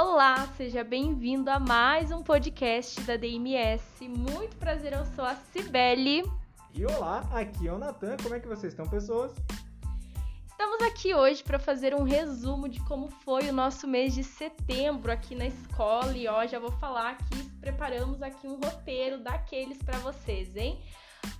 Olá, seja bem-vindo a mais um podcast da DMS. Muito prazer, eu sou a Cibele. E olá, aqui é o Natan. Como é que vocês estão, pessoas? Estamos aqui hoje para fazer um resumo de como foi o nosso mês de setembro aqui na escola e ó, já vou falar que preparamos aqui um roteiro daqueles para vocês, hein?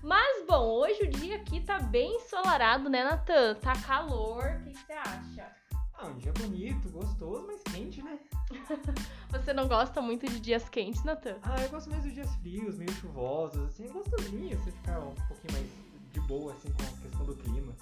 Mas bom, hoje o dia aqui tá bem ensolarado, né, Natan? Tá calor, o que você acha? Ah, um dia bonito, gostoso, mas quente, né? você não gosta muito de dias quentes, Natan? Ah, eu gosto mais dos dias frios, meio chuvosos, assim, é gostosinho você ficar um pouquinho mais de boa, assim, com a questão do clima.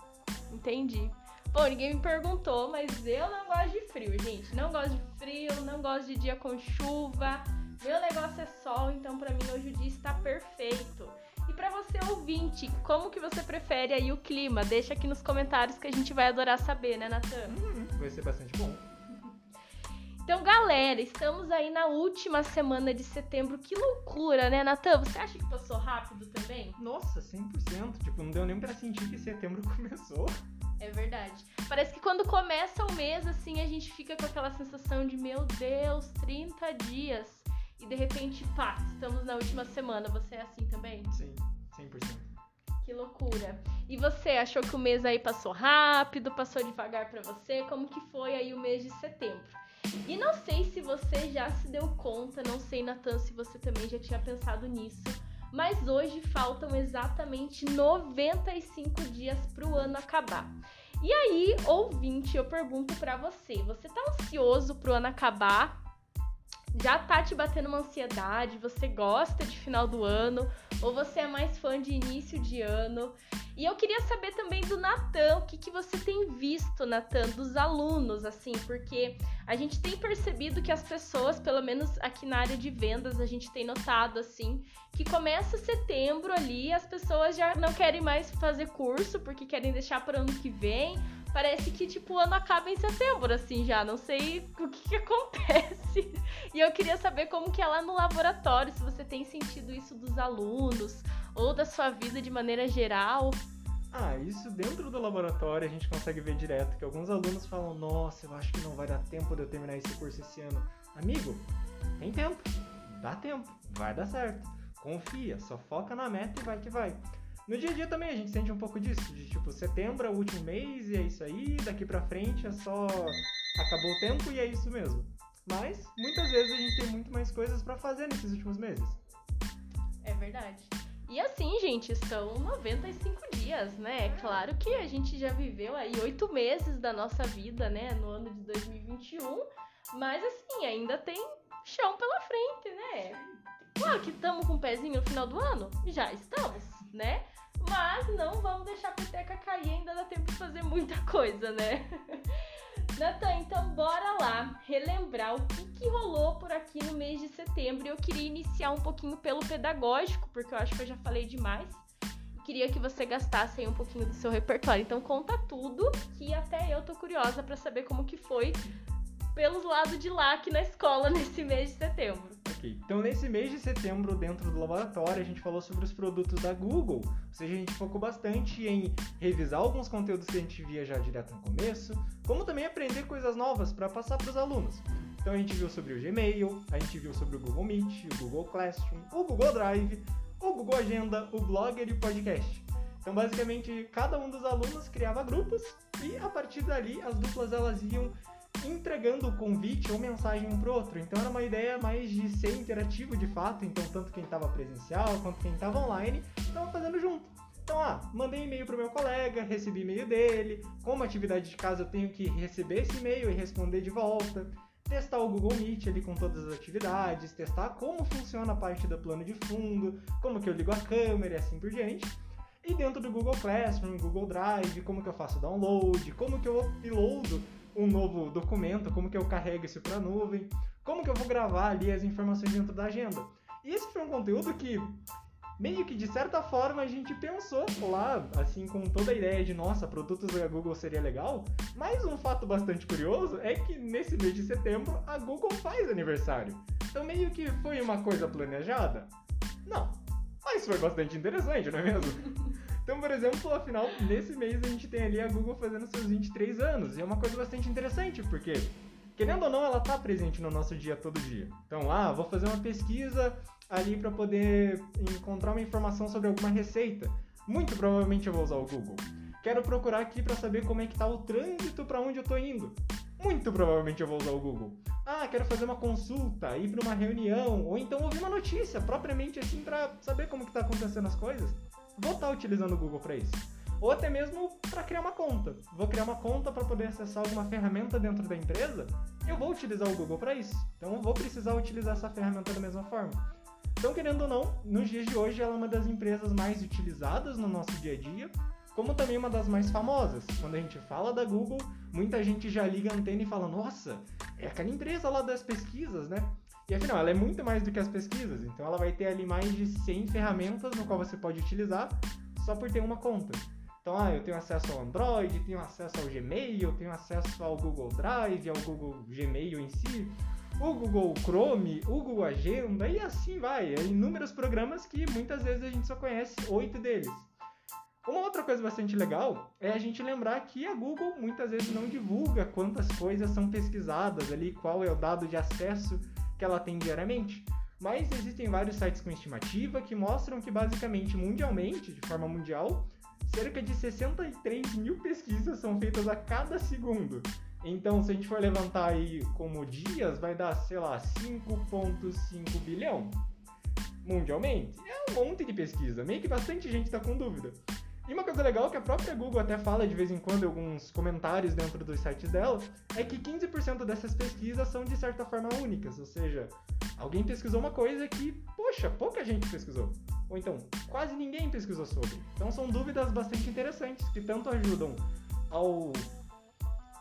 Entendi. Bom, ninguém me perguntou, mas eu não gosto de frio, gente. Não gosto de frio, não gosto de dia com chuva. Meu negócio é sol, então para mim hoje o dia está perfeito. E para você ouvinte, como que você prefere aí o clima? Deixa aqui nos comentários que a gente vai adorar saber, né, Natan? Hum, vai ser bastante bom. Então, galera, estamos aí na última semana de setembro. Que loucura, né, Natan? Você acha que passou rápido também? Nossa, 100%. Tipo, não deu nem pra sentir que setembro começou. É verdade. Parece que quando começa o mês, assim, a gente fica com aquela sensação de, meu Deus, 30 dias. E de repente, pá, estamos na última semana. Você é assim também? Sim, 100%. Que loucura. E você achou que o mês aí passou rápido, passou devagar para você? Como que foi aí o mês de setembro? E não sei se você já se deu conta, não sei, Natan, se você também já tinha pensado nisso, mas hoje faltam exatamente 95 dias para o ano acabar. E aí, ouvinte, eu pergunto para você, você tá ansioso pro ano acabar? Já tá te batendo uma ansiedade, você gosta de final do ano ou você é mais fã de início de ano. E eu queria saber também do Natan, o que, que você tem visto, Natan, dos alunos, assim, porque a gente tem percebido que as pessoas, pelo menos aqui na área de vendas, a gente tem notado, assim, que começa setembro ali, as pessoas já não querem mais fazer curso porque querem deixar para ano que vem parece que, tipo, o ano acaba em setembro, assim, já. Não sei o que, que acontece. E eu queria saber como que é lá no laboratório, se você tem sentido isso dos alunos ou da sua vida de maneira geral. Ah, isso dentro do laboratório a gente consegue ver direto que alguns alunos falam: Nossa, eu acho que não vai dar tempo de eu terminar esse curso esse ano. Amigo, tem tempo, dá tempo, vai dar certo. Confia, só foca na meta e vai que vai. No dia a dia também a gente sente um pouco disso, de tipo, setembro é o último mês e é isso aí, daqui pra frente é só acabou o tempo e é isso mesmo. Mas muitas vezes a gente tem muito mais coisas para fazer nesses últimos meses. É verdade. E assim, gente, são 95 dias, né? É claro que a gente já viveu aí oito meses da nossa vida, né? No ano de 2021. Mas assim, ainda tem chão pela frente, né? Claro que estamos com o um pezinho no final do ano? Já estamos, né? Mas não vamos deixar a peteca cair, ainda dá tempo de fazer muita coisa, né? Natan, então bora lá relembrar o que, que rolou por aqui no mês de setembro. Eu queria iniciar um pouquinho pelo pedagógico, porque eu acho que eu já falei demais. Queria que você gastasse aí um pouquinho do seu repertório. Então conta tudo, que até eu tô curiosa para saber como que foi pelos lados de lá aqui na escola nesse mês de setembro. Ok, então nesse mês de setembro, dentro do laboratório, a gente falou sobre os produtos da Google. Ou seja, a gente focou bastante em revisar alguns conteúdos que a gente via já direto no começo, como também aprender coisas novas para passar para os alunos. Então a gente viu sobre o Gmail, a gente viu sobre o Google Meet, o Google Classroom, o Google Drive, o Google Agenda, o Blogger e o Podcast. Então, basicamente, cada um dos alunos criava grupos e a partir dali as duplas elas iam entregando o convite ou mensagem um pro outro. Então era uma ideia mais de ser interativo de fato, então tanto quem estava presencial quanto quem estava online estava fazendo junto. Então, ah, mandei e-mail pro meu colega, recebi e-mail dele, como atividade de casa eu tenho que receber esse e-mail e responder de volta, testar o Google Meet ali com todas as atividades, testar como funciona a parte do plano de fundo, como que eu ligo a câmera e assim por diante. E dentro do Google Classroom, Google Drive, como que eu faço download, como que eu uploado um novo documento, como que eu carrego isso para a nuvem, como que eu vou gravar ali as informações dentro da agenda. E esse foi um conteúdo que meio que de certa forma a gente pensou lá, assim, com toda a ideia de nossa, produtos da Google seria legal. Mas um fato bastante curioso é que nesse mês de setembro a Google faz aniversário. Então meio que foi uma coisa planejada? Não. Mas foi bastante interessante, não é mesmo? Então, por exemplo, afinal, nesse mês a gente tem ali a Google fazendo seus 23 anos. E é uma coisa bastante interessante, porque querendo ou não, ela tá presente no nosso dia todo dia. Então, ah, vou fazer uma pesquisa ali para poder encontrar uma informação sobre alguma receita. Muito provavelmente eu vou usar o Google. Quero procurar aqui para saber como é que tá o trânsito para onde eu tô indo. Muito provavelmente eu vou usar o Google. Ah, quero fazer uma consulta, ir para uma reunião, ou então ouvir uma notícia, propriamente assim para saber como que tá acontecendo as coisas. Vou estar tá utilizando o Google para isso. Ou até mesmo para criar uma conta. Vou criar uma conta para poder acessar alguma ferramenta dentro da empresa. Eu vou utilizar o Google para isso. Então eu vou precisar utilizar essa ferramenta da mesma forma. Então, querendo ou não, nos dias de hoje ela é uma das empresas mais utilizadas no nosso dia a dia como também uma das mais famosas. Quando a gente fala da Google, muita gente já liga a antena e fala: Nossa, é aquela empresa lá das pesquisas, né? E afinal, ela é muito mais do que as pesquisas, então ela vai ter ali mais de 100 ferramentas no qual você pode utilizar só por ter uma conta. Então, ah, eu tenho acesso ao Android, tenho acesso ao Gmail, tenho acesso ao Google Drive, ao Google Gmail em si, o Google Chrome, o Google Agenda e assim vai. É inúmeros programas que muitas vezes a gente só conhece oito deles. Uma outra coisa bastante legal é a gente lembrar que a Google muitas vezes não divulga quantas coisas são pesquisadas ali, qual é o dado de acesso que ela tem diariamente. Mas existem vários sites com estimativa que mostram que basicamente mundialmente, de forma mundial, cerca de 63 mil pesquisas são feitas a cada segundo. Então, se a gente for levantar aí como dias, vai dar, sei lá, 5,5 bilhão mundialmente. É um monte de pesquisa, meio que bastante gente está com dúvida. E uma coisa legal que a própria Google até fala de vez em quando em alguns comentários dentro dos sites dela é que 15% dessas pesquisas são de certa forma únicas, ou seja, alguém pesquisou uma coisa que, poxa, pouca gente pesquisou. Ou então, quase ninguém pesquisou sobre. Então são dúvidas bastante interessantes que tanto ajudam ao,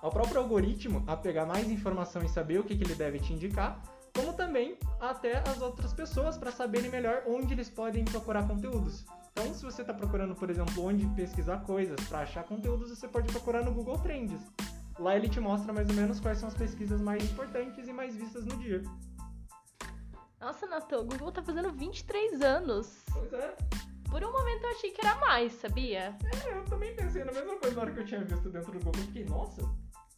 ao próprio algoritmo a pegar mais informação e saber o que, que ele deve te indicar, como também até as outras pessoas para saberem melhor onde eles podem procurar conteúdos. Então, se você está procurando, por exemplo, onde pesquisar coisas para achar conteúdos, você pode procurar no Google Trends. Lá ele te mostra mais ou menos quais são as pesquisas mais importantes e mais vistas no dia. Nossa, Natan, o Google tá fazendo 23 anos. Pois é. Por um momento eu achei que era mais, sabia? É, eu também pensei na mesma coisa na hora que eu tinha visto dentro do Google. Fiquei, nossa.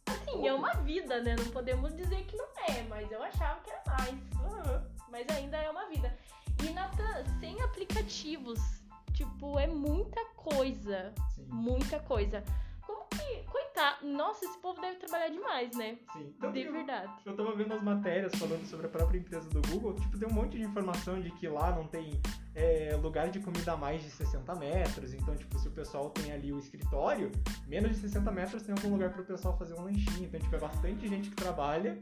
Assim, é uma vida, né? Não podemos dizer que não é, mas eu achava que era mais. Uhum. Mas ainda é uma vida. E, Natan, sem aplicativos Tipo, é muita coisa. Sim. Muita coisa. Como que. Coitado. Nossa, esse povo deve trabalhar demais, né? Sim. Então, de verdade. Eu, eu tava vendo as matérias falando sobre a própria empresa do Google. Tipo, tem um monte de informação de que lá não tem é, lugar de comida a mais de 60 metros. Então, tipo, se o pessoal tem ali o escritório, menos de 60 metros tem algum lugar para o pessoal fazer um lanchinho. Então, tipo, é bastante gente que trabalha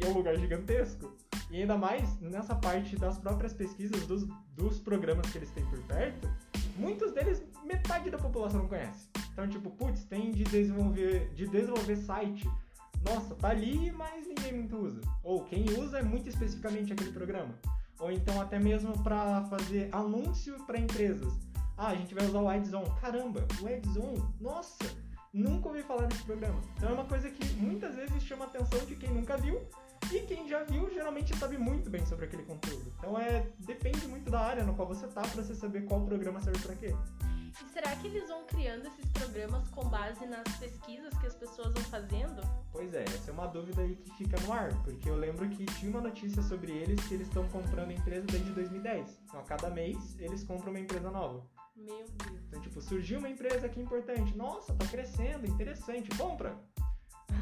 e é um lugar gigantesco. E ainda mais nessa parte das próprias pesquisas dos, dos programas que eles têm por perto, muitos deles metade da população não conhece. Então, tipo, putz, tem de desenvolver, de desenvolver site. Nossa, tá ali, mas ninguém muito usa. Ou quem usa é muito especificamente aquele programa. Ou então até mesmo para fazer anúncio para empresas. Ah, a gente vai usar o AdsOn. Caramba, o AdsOn, nossa, nunca ouvi falar desse programa. Então é uma coisa que muitas vezes chama a atenção de quem nunca viu e quem já viu geralmente sabe muito bem sobre aquele conteúdo. Então é depende muito da área no qual você tá para você saber qual programa serve para quê. E será que eles vão criando esses programas com base nas pesquisas que as pessoas vão fazendo? Pois é, essa é uma dúvida aí que fica no ar, porque eu lembro que tinha uma notícia sobre eles que eles estão comprando empresa desde 2010. Então a cada mês eles compram uma empresa nova. Meu Deus. Então, tipo, surgiu uma empresa aqui importante. Nossa, tá crescendo, interessante, compra.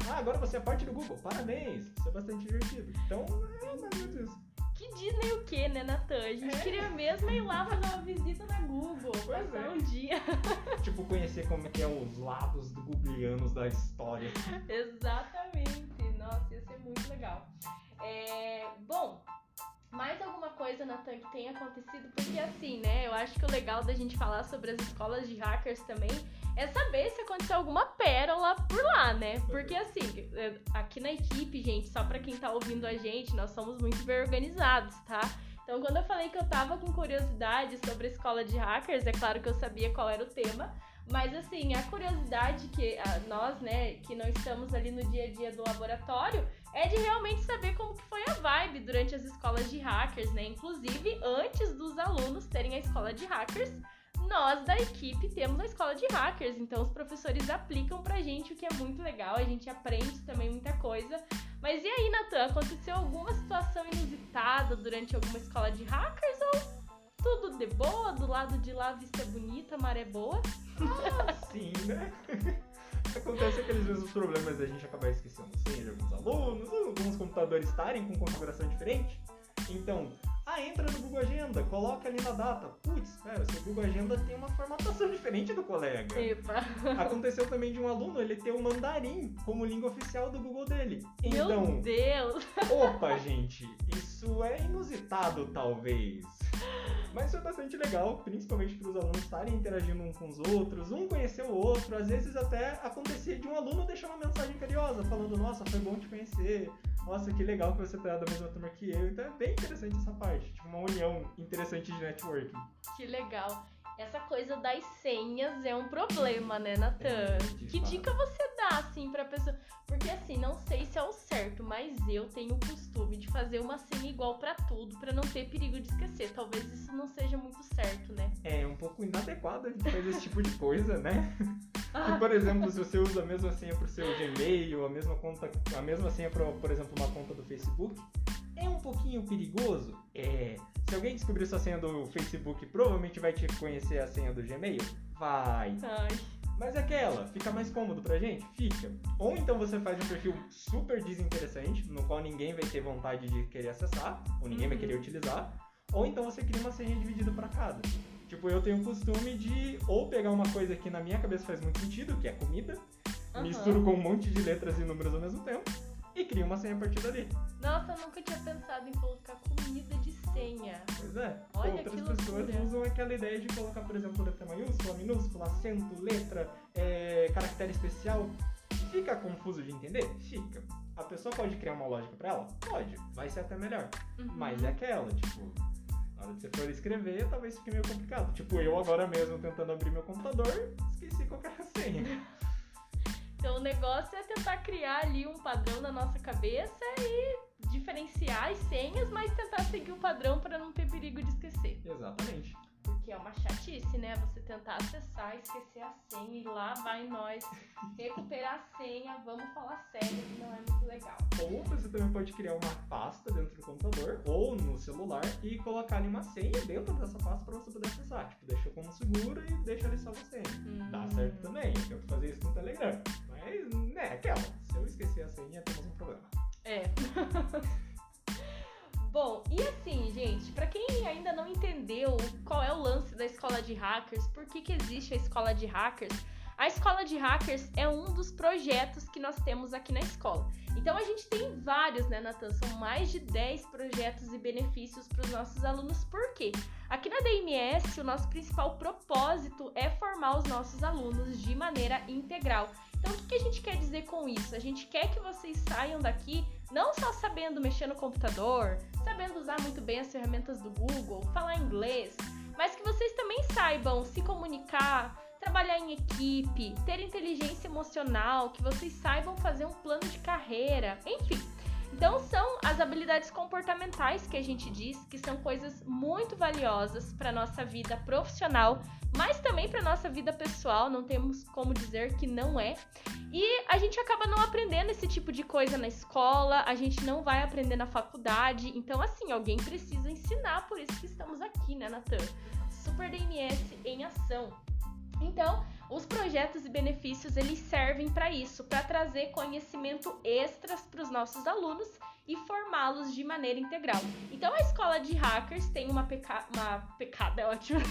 Ah, agora você é parte do Google. Parabéns. Isso é bastante divertido. Então, é mais ou menos isso. Que Disney o quê, né, Natan? A gente é. queria mesmo ir lá fazer uma visita na Google. Pois passar é. um dia. tipo, conhecer como é que é os lados do googleanos da história. Exatamente. Coisa, Natan, que tenha acontecido? Porque assim, né? Eu acho que o legal da gente falar sobre as escolas de hackers também é saber se aconteceu alguma pérola por lá, né? Porque assim, é, aqui na equipe, gente, só pra quem tá ouvindo a gente, nós somos muito bem organizados, tá? Então, quando eu falei que eu tava com curiosidade sobre a escola de hackers, é claro que eu sabia qual era o tema, mas assim, a curiosidade que nós, né, que não estamos ali no dia a dia do laboratório, é de realmente saber como que foi a vibe durante as escolas de hackers, né? Inclusive, antes dos alunos terem a escola de hackers, nós da equipe temos a escola de hackers, então os professores aplicam pra gente, o que é muito legal, a gente aprende também muita coisa. Mas e aí, Natan? Aconteceu alguma situação inusitada durante alguma escola de hackers ou tudo de boa? Do lado de lá a vista é bonita, a maré boa? Ah, sim, né? Acontece aqueles mesmos problemas da gente acabar esquecendo senha de alguns alunos, alguns computadores estarem com configuração diferente. Então, ah, entra no Google Agenda, coloca ali na data. Putz, espera, seu Google Agenda tem uma formatação diferente do colega. Epa. Aconteceu também de um aluno, ele ter o mandarim como língua oficial do Google dele. Meu Então, Deus! opa, gente, isso é inusitado, talvez. Mas foi bastante legal, principalmente para os alunos estarem interagindo uns com os outros, um conhecer o outro. Às vezes até acontecia de um aluno deixar uma mensagem carinhosa, falando: Nossa, foi bom te conhecer. Nossa, que legal que você tá da mesma turma que eu. Então é bem interessante essa parte, tipo uma união interessante de networking. Que legal. Essa coisa das senhas é um problema, né, Natan? É, que fato. dica você dá, assim, pra pessoa? Porque, assim, não sei se é o certo, mas eu tenho o costume de fazer uma senha igual pra tudo, pra não ter perigo de esquecer. Talvez isso não seja muito certo, né? É um pouco inadequado a gente fazer esse tipo de coisa, né? Por exemplo, se você usa a mesma senha pro seu Gmail, a mesma conta, a mesma senha para, por exemplo, uma conta do Facebook, é um pouquinho perigoso. É, se alguém descobrir sua senha do Facebook, provavelmente vai te conhecer a senha do Gmail. Vai. Ai, Mas é aquela, fica mais cômodo pra gente? Fica. Ou então você faz um perfil super desinteressante, no qual ninguém vai ter vontade de querer acessar, ou ninguém vai Uhum. querer utilizar. Ou então você cria uma senha dividida pra cada. Tipo, eu tenho o costume de ou pegar uma coisa que na minha cabeça faz muito sentido, que é comida, aham. misturo com um monte de letras e números ao mesmo tempo, e crio uma senha a partir dali. Nossa, eu nunca tinha pensado em colocar comida de senha. Pois é. Olha Outras pessoas loucura. usam aquela ideia de colocar, por exemplo, letra maiúscula, minúscula, acento, letra, é, caractere especial. Fica confuso de entender? Fica. A pessoa pode criar uma lógica pra ela? Pode. Vai ser até melhor. Uhum. Mas é aquela, tipo, na hora que você for escrever, talvez fique meio complicado. Tipo, eu agora mesmo tentando abrir meu computador, esqueci qual que era a senha. Então o negócio é tentar criar ali um padrão na nossa cabeça e diferenciar as senhas, mas tentar seguir o padrão para não ter perigo de esquecer. Exatamente. Porque é uma chatice, né? Você tentar acessar, esquecer a senha e lá vai nós recuperar a senha, vamos falar sério, que não é muito legal. Ou você também pode criar uma pasta dentro do computador ou no celular e colocar ali uma senha dentro dessa pasta para você poder acessar. Tipo, deixa como seguro e deixa ali só você. Dá Hum. certo também. Eu tento fazer isso no Telegram. Né, aquela. Se eu esquecer a senha, temos um problema. É. Bom, e assim, gente, pra quem ainda não entendeu qual é o lance da escola de hackers, por que, que existe a escola de hackers? A escola de hackers é um dos projetos que nós temos aqui na escola. Então a gente tem vários, né, Natan? São mais de 10 projetos e benefícios para os nossos alunos. Por quê? Aqui na DMS, o nosso principal propósito é formar os nossos alunos de maneira integral. Então, o que a gente quer dizer com isso? A gente quer que vocês saiam daqui não só sabendo mexer no computador, sabendo usar muito bem as ferramentas do Google, falar inglês, mas que vocês também saibam se comunicar, trabalhar em equipe, ter inteligência emocional, que vocês saibam fazer um plano de carreira, enfim. Então são as habilidades comportamentais que a gente diz que são coisas muito valiosas para nossa vida profissional, mas também para nossa vida pessoal, não temos como dizer que não é. E a gente acaba não aprendendo esse tipo de coisa na escola, a gente não vai aprender na faculdade. Então, assim, alguém precisa ensinar, por isso que estamos aqui, né, Natan? Super DMS em ação. Então, os projetos e benefícios eles servem para isso, para trazer conhecimento extras para os nossos alunos e formá-los de maneira integral. Então, a escola de hackers tem uma, peca... uma pecada, é ótimo,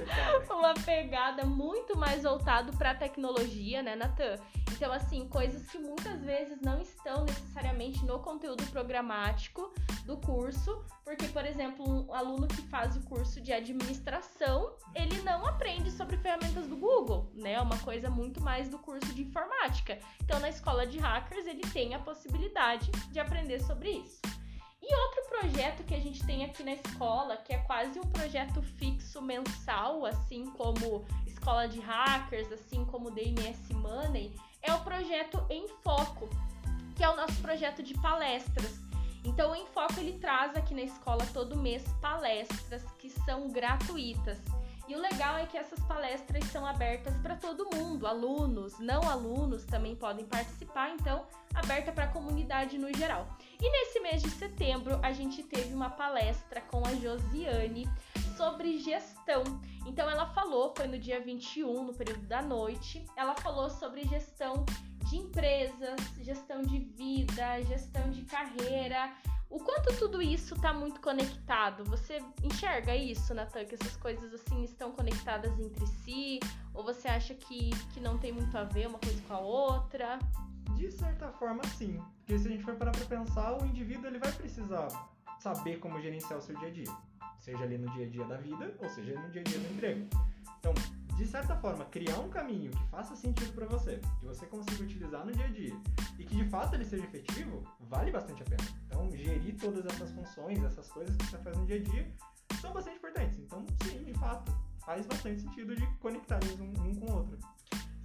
uma pegada muito mais voltado para a tecnologia, né, Natan? Então, assim, coisas que muitas vezes não estão necessariamente no conteúdo programático do curso, porque, por exemplo, um aluno que faz o curso de administração, ele não aprende sobre ferramentas do Google, né? É uma coisa muito mais do curso de informática. Então, na escola de hackers, ele tem a possibilidade de aprender sobre isso. E outro projeto que a gente tem aqui na escola, que é quase um projeto fixo mensal, assim como escola de hackers, assim como DMS Money, é o projeto Em Foco, que é o nosso projeto de palestras. Então, o Em Foco ele traz aqui na escola todo mês palestras que são gratuitas. E o legal é que essas palestras são abertas para todo mundo, alunos, não alunos também podem participar, então aberta para a comunidade no geral. E nesse mês de setembro a gente teve uma palestra com a Josiane sobre gestão. Então ela falou, foi no dia 21, no período da noite, ela falou sobre gestão de empresas, gestão de vida, gestão de carreira, o quanto tudo isso está muito conectado. Você enxerga isso, Natan, que essas coisas assim estão conectadas entre si? Ou você acha que, que não tem muito a ver uma coisa com a outra? De certa forma, sim. Porque se a gente for parar para pensar, o indivíduo ele vai precisar saber como gerenciar o seu dia a dia. Seja ali no dia a dia da vida, ou seja no dia a dia do emprego. Então, de certa forma, criar um caminho que faça sentido para você, que você consiga utilizar no dia a dia e que de fato ele seja efetivo, vale bastante a pena. Então, gerir todas essas funções, essas coisas que você faz no dia a dia, são bastante importantes. Então, sim, de fato, faz bastante sentido de conectar eles um, um com o outro.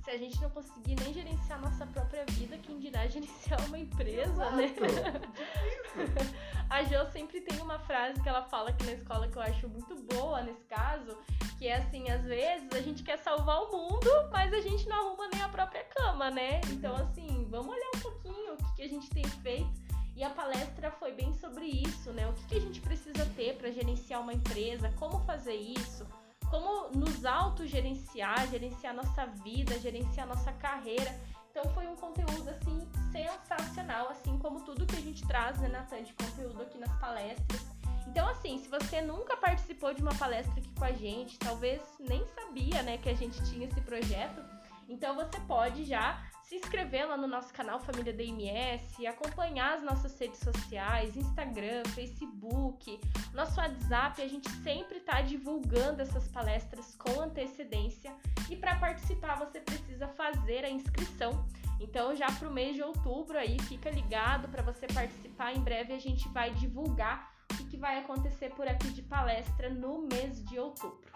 Se a gente não conseguir nem gerenciar nossa própria vida, quem dirá gerenciar uma empresa, né? Exato. né? a Jo sempre tem uma frase que ela fala aqui na escola que eu acho muito boa nesse caso, que é assim, às vezes a gente quer salvar o mundo, mas a gente não arruma nem a própria cama, né? Então, uhum. assim, vamos olhar um pouquinho o que, que a gente tem feito. E a palestra foi bem sobre isso, né? O que, que a gente precisa ter para gerenciar uma empresa, como fazer isso, como nos autogerenciar, gerenciar nossa vida, gerenciar nossa carreira. Então foi um conteúdo assim sensacional, assim como tudo que a gente traz, né, Natan, de conteúdo aqui nas palestras. Então, assim, se você nunca participou de uma palestra aqui com a gente, talvez nem sabia, né, que a gente tinha esse projeto, então você pode já se inscrever lá no nosso canal Família DMS, acompanhar as nossas redes sociais, Instagram, Facebook, nosso WhatsApp, a gente sempre está divulgando essas palestras com antecedência e para participar você precisa fazer a inscrição. Então já para o mês de outubro aí fica ligado para você participar. Em breve a gente vai divulgar o que vai acontecer por aqui de palestra no mês de outubro.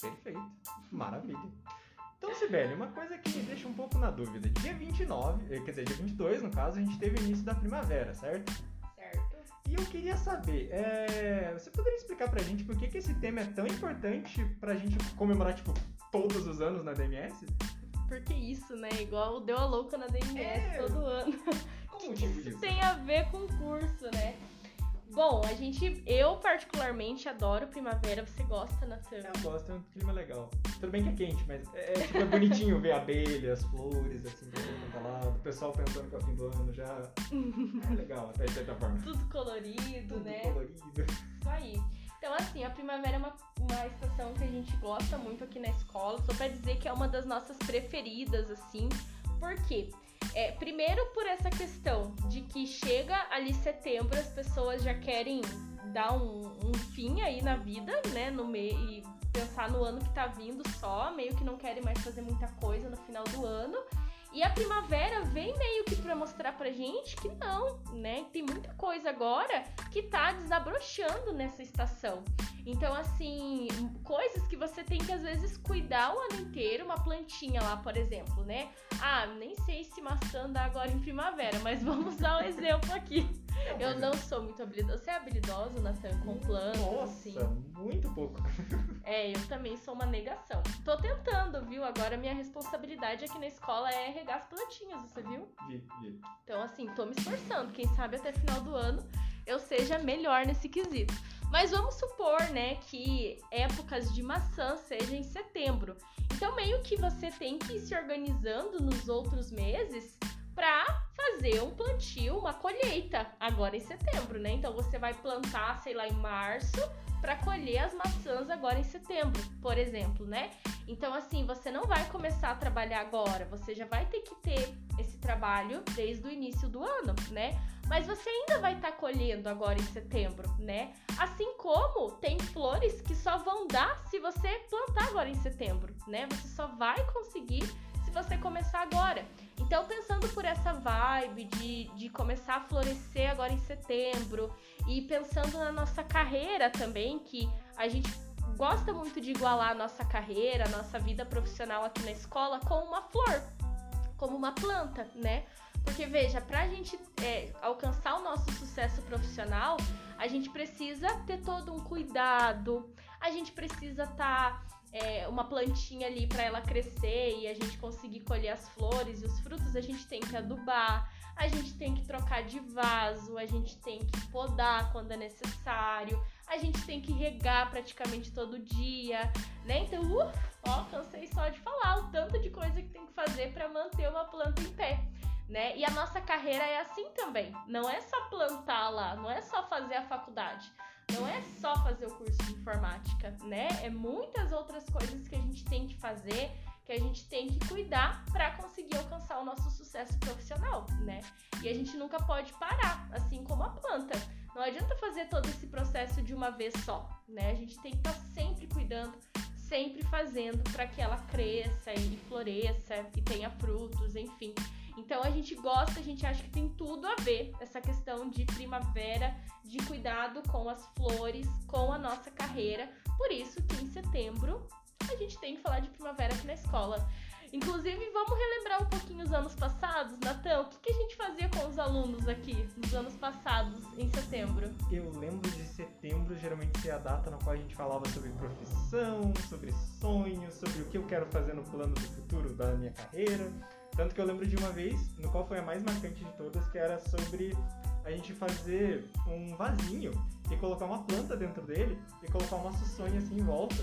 Perfeito, maravilha. Então, Sibeli, uma coisa que me deixa um pouco na dúvida. Dia 29, eh, quer dizer, dia 22 no caso, a gente teve o início da primavera, certo? Certo. E eu queria saber, é... você poderia explicar pra gente por que, que esse tema é tão importante pra gente comemorar, tipo, todos os anos na DMS? Porque isso, né? Igual deu a louca na DMS é... todo ano. Como que, que isso tem a ver com o curso, né? Bom, a gente, eu particularmente adoro primavera. Você gosta, Natan? Eu gosto, é um clima legal. Tudo bem que é quente, mas é, é, tipo, é bonitinho ver abelhas, flores, assim, pra lado. O pessoal pensando que é o fim do ano já. É legal, até de certa forma. Tudo colorido, Tudo né? colorido. Isso aí. Então, assim, a primavera é uma, uma estação que a gente gosta muito aqui na escola. Só pra dizer que é uma das nossas preferidas, assim. Por quê? É, primeiro por essa questão de que chega ali setembro, as pessoas já querem dar um, um fim aí na vida, né? No meio e pensar no ano que tá vindo só, meio que não querem mais fazer muita coisa no final do ano. E a primavera vem meio que para mostrar pra gente que não, né? Tem muita coisa agora que tá desabrochando nessa estação. Então, assim, coisas que você tem que às vezes cuidar o ano inteiro, uma plantinha lá, por exemplo, né? Ah, nem sei se maçã dá agora em primavera, mas vamos dar um exemplo aqui. Eu não sou muito habilidosa. Você é habilidoso, Natan, com plantas, Nossa, assim? muito pouco. É, eu também sou uma negação. Tô tentando, viu? Agora minha responsabilidade aqui na escola é regar as plantinhas, você viu? Vi, vi. Então, assim, tô me esforçando. Quem sabe até final do ano eu seja melhor nesse quesito. Mas vamos supor, né, que épocas de maçã seja em setembro. Então, meio que você tem que ir se organizando nos outros meses para fazer um plantio, uma colheita agora em setembro, né? Então você vai plantar, sei lá, em março para colher as maçãs agora em setembro, por exemplo, né? Então assim, você não vai começar a trabalhar agora, você já vai ter que ter esse trabalho desde o início do ano, né? Mas você ainda vai estar tá colhendo agora em setembro, né? Assim como tem flores que só vão dar se você plantar agora em setembro, né? Você só vai conseguir se você começar agora. Então, pensando por essa vibe de, de começar a florescer agora em setembro e pensando na nossa carreira também, que a gente gosta muito de igualar a nossa carreira, a nossa vida profissional aqui na escola com uma flor, como uma planta, né? Porque veja, para a gente é, alcançar o nosso sucesso profissional, a gente precisa ter todo um cuidado, a gente precisa estar. Tá é, uma plantinha ali para ela crescer e a gente conseguir colher as flores e os frutos, a gente tem que adubar, a gente tem que trocar de vaso, a gente tem que podar quando é necessário, a gente tem que regar praticamente todo dia, né? Então, uf, ó, cansei só de falar o tanto de coisa que tem que fazer para manter uma planta em pé. Né? E a nossa carreira é assim também. Não é só plantar lá, não é só fazer a faculdade não é só fazer o curso de informática, né? É muitas outras coisas que a gente tem que fazer, que a gente tem que cuidar para conseguir alcançar o nosso sucesso profissional, né? E a gente nunca pode parar, assim como a planta. Não adianta fazer todo esse processo de uma vez só, né? A gente tem que estar tá sempre cuidando, sempre fazendo para que ela cresça e floresça e tenha frutos, enfim. Então a gente gosta, a gente acha que tem tudo a ver essa questão de primavera, de cuidado com as flores, com a nossa carreira. Por isso que em setembro a gente tem que falar de primavera aqui na escola. Inclusive, vamos relembrar um pouquinho os anos passados, Natan? O que, que, a gente fazia com os alunos aqui nos anos passados, em setembro? Eu lembro de setembro geralmente ser a data na qual a gente falava sobre profissão, sobre sonhos, sobre o que eu quero fazer no plano do futuro da minha carreira. Tanto que eu lembro de uma vez, no qual foi a mais marcante de todas, que era sobre a gente fazer um vasinho e colocar uma planta dentro dele e colocar uma suçonha assim em volta.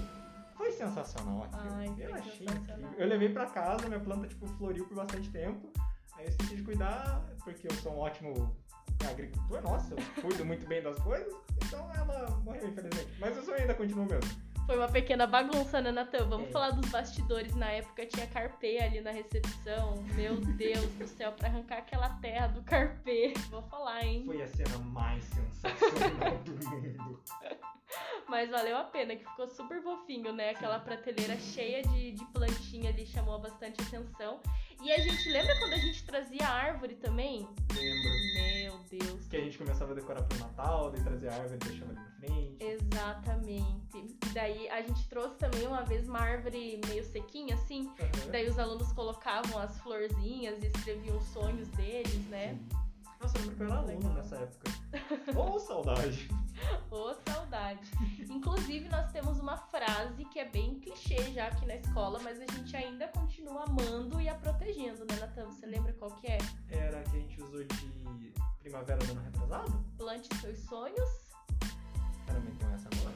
Foi sensacional aquilo. Ai, eu achei incrível. Eu levei para casa, minha planta tipo floriu por bastante tempo. Aí eu decidi cuidar, porque eu sou um ótimo agricultor, nossa, eu cuido muito bem das coisas, então ela morreu, infelizmente. Mas o sonho ainda continua mesmo. Foi uma pequena bagunça, né, Natan? Vamos é. falar dos bastidores. Na época tinha carpê ali na recepção. Meu Deus do céu, pra arrancar aquela terra do carpê. Vou falar, hein? Foi a cena mais sensacional do mundo. Mas valeu a pena, que ficou super fofinho, né? Aquela prateleira cheia de, de plantinha ali chamou bastante atenção. E a gente lembra quando a gente trazia árvore também? Lembro. Começava a decorar pro Natal, daí trazia a árvore e deixava ali na frente. Exatamente. Daí a gente trouxe também uma vez uma árvore meio sequinha, assim. Uhum. Daí os alunos colocavam as florzinhas e escreviam os sonhos deles, né? Sim. Nossa, eu era aluno nessa época. Ô, oh, saudade! Ô, oh, saudade! Inclusive, nós temos uma frase que é bem clichê já aqui na escola, mas a gente ainda continua amando e a protegendo, né, Natan? Você lembra qual que é? Era a que a gente usou de primavera do ano retrasado? Plante seus sonhos. Caramba, então essa agora.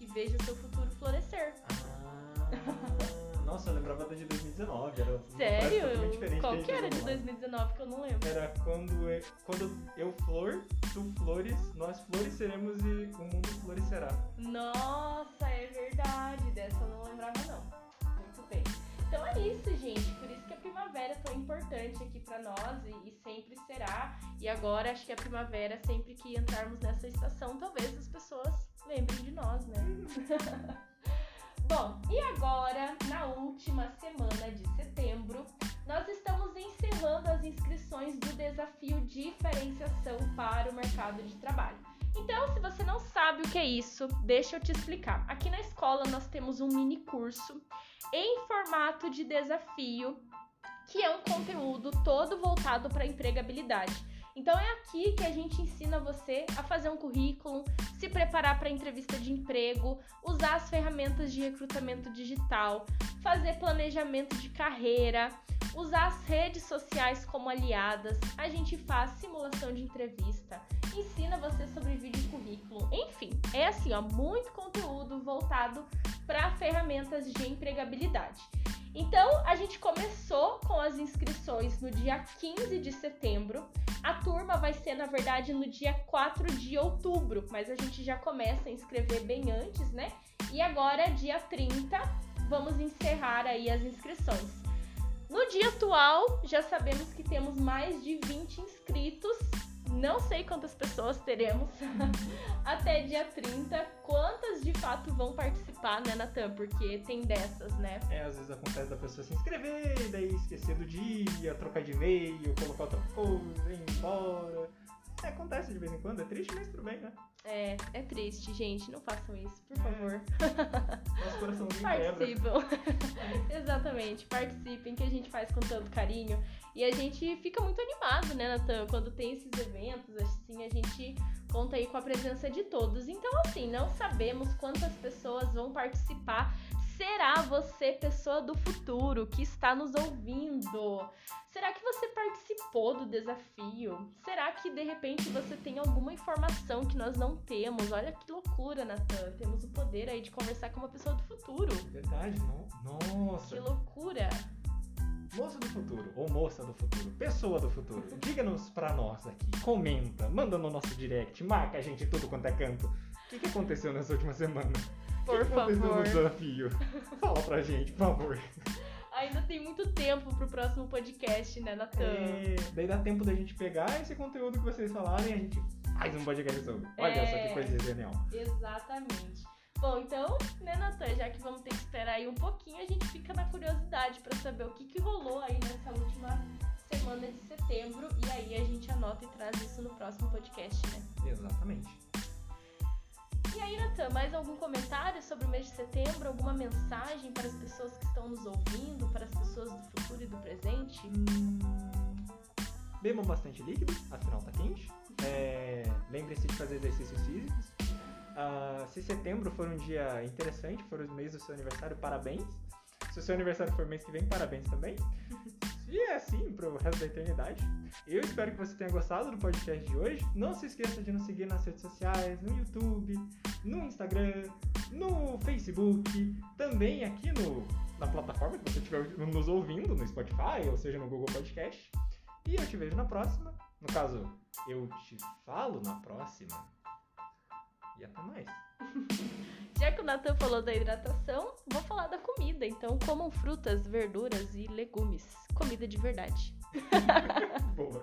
E veja seu futuro florescer. Ah... Nossa, eu lembrava da de 2019. Era Sério? diferente Qual que era de 2019 que eu não lembro? Era quando eu, quando eu flor, tu flores, nós floresceremos e o mundo florescerá. Nossa, é verdade. Dessa eu não lembrava não. Muito bem. Então é isso, importante aqui para nós e, e, sempre será. E agora acho que a primavera, sempre que entrarmos nessa estação, talvez as pessoas lembrem de nós, né? Bom, e agora, na última semana de setembro, nós estamos encerrando as inscrições do desafio Diferenciação para o Mercado de Trabalho. Então, se você não sabe o que é isso, deixa eu te explicar. Aqui na escola nós temos um mini curso em formato de desafio, que é um conteúdo todo voltado para empregabilidade. Então é aqui que a gente ensina você a fazer um currículo, se preparar para entrevista de emprego, usar as ferramentas de recrutamento digital, fazer planejamento de carreira, usar as redes sociais como aliadas. A gente faz simulação de entrevista, ensina você sobre vídeo e currículo. Enfim, é assim, ó, muito conteúdo voltado para ferramentas de empregabilidade. Então, a gente começou com as inscrições no dia 15 de setembro. A turma vai ser, na verdade, no dia 4 de outubro, mas a gente já começa a inscrever bem antes, né? E agora, dia 30, vamos encerrar aí as inscrições. No dia atual, já sabemos que temos mais de 20 inscritos não sei quantas pessoas teremos até dia 30. Quantas de fato vão participar, né, Natan? Porque tem dessas, né? É, às vezes acontece da pessoa se inscrever, daí esquecer do dia, trocar de e-mail, colocar outra coisa, ir embora. É, acontece de vez em quando, é triste, mas tudo bem, né? É, é triste, gente. Não façam isso, por É. favor. Nosso coraçãozinho. Participam. Exatamente, participem, que a gente faz com tanto carinho. E a gente fica muito animado, né, Natan? Quando tem esses eventos, assim, a gente conta aí com a presença de todos. Então, assim, não sabemos quantas pessoas vão participar. Será você, pessoa do futuro, que está nos ouvindo? Será que você participou do desafio? Será que de repente você tem alguma informação que nós não temos? Olha que loucura, Natan. Temos o poder aí de conversar com uma pessoa do futuro. Verdade, não? Nossa. Que loucura! Moça do futuro, ou moça do futuro, pessoa do futuro, diga-nos pra nós aqui, comenta, manda no nosso direct, marca a gente tudo quanto é canto. O que, que aconteceu nessa última semana? Por aconteceu favor. desafio? Fala pra gente, por favor. Ainda tem muito tempo pro próximo podcast, né, Natan? É, daí dá tempo da gente pegar esse conteúdo que vocês falaram e a gente faz um podcast sobre. Olha É. só que coisa genial. Exatamente. Bom, então, né, Natan, já que vamos ter que esperar aí um pouquinho, a gente fica na curiosidade pra saber o que, que rolou aí nessa última semana de setembro. E aí a gente anota e traz isso no próximo podcast, né? Exatamente. E aí, Natan, mais algum comentário sobre o mês de setembro? Alguma mensagem para as pessoas que estão nos ouvindo, para as pessoas do futuro e do presente? Hum, Bebam bastante líquido, afinal tá quente. É, Lembre-se de fazer exercícios físicos. Ah, se setembro for um dia interessante, for o mês do seu aniversário, parabéns. Se o seu aniversário for mês que vem, parabéns também. E é assim pro resto da eternidade. Eu espero que você tenha gostado do podcast de hoje. Não se esqueça de nos seguir nas redes sociais, no YouTube, no Instagram, no Facebook, também aqui no, na plataforma que você estiver nos ouvindo, no Spotify, ou seja, no Google Podcast. E eu te vejo na próxima. No caso, eu te falo na próxima. E até mais. Já que o Natan falou da hidratação, vou falar da comida. Então, comam frutas, verduras e legumes. Comida de verdade. Boa.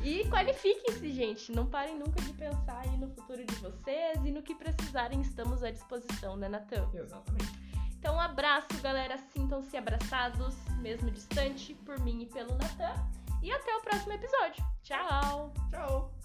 E qualifiquem-se, gente. Não parem nunca de pensar aí no futuro de vocês e no que precisarem, estamos à disposição, né, Natan? Exatamente. Então, um abraço, galera. Sintam-se abraçados, mesmo distante, por mim e pelo Natan. E até o próximo episódio. Tchau! Tchau.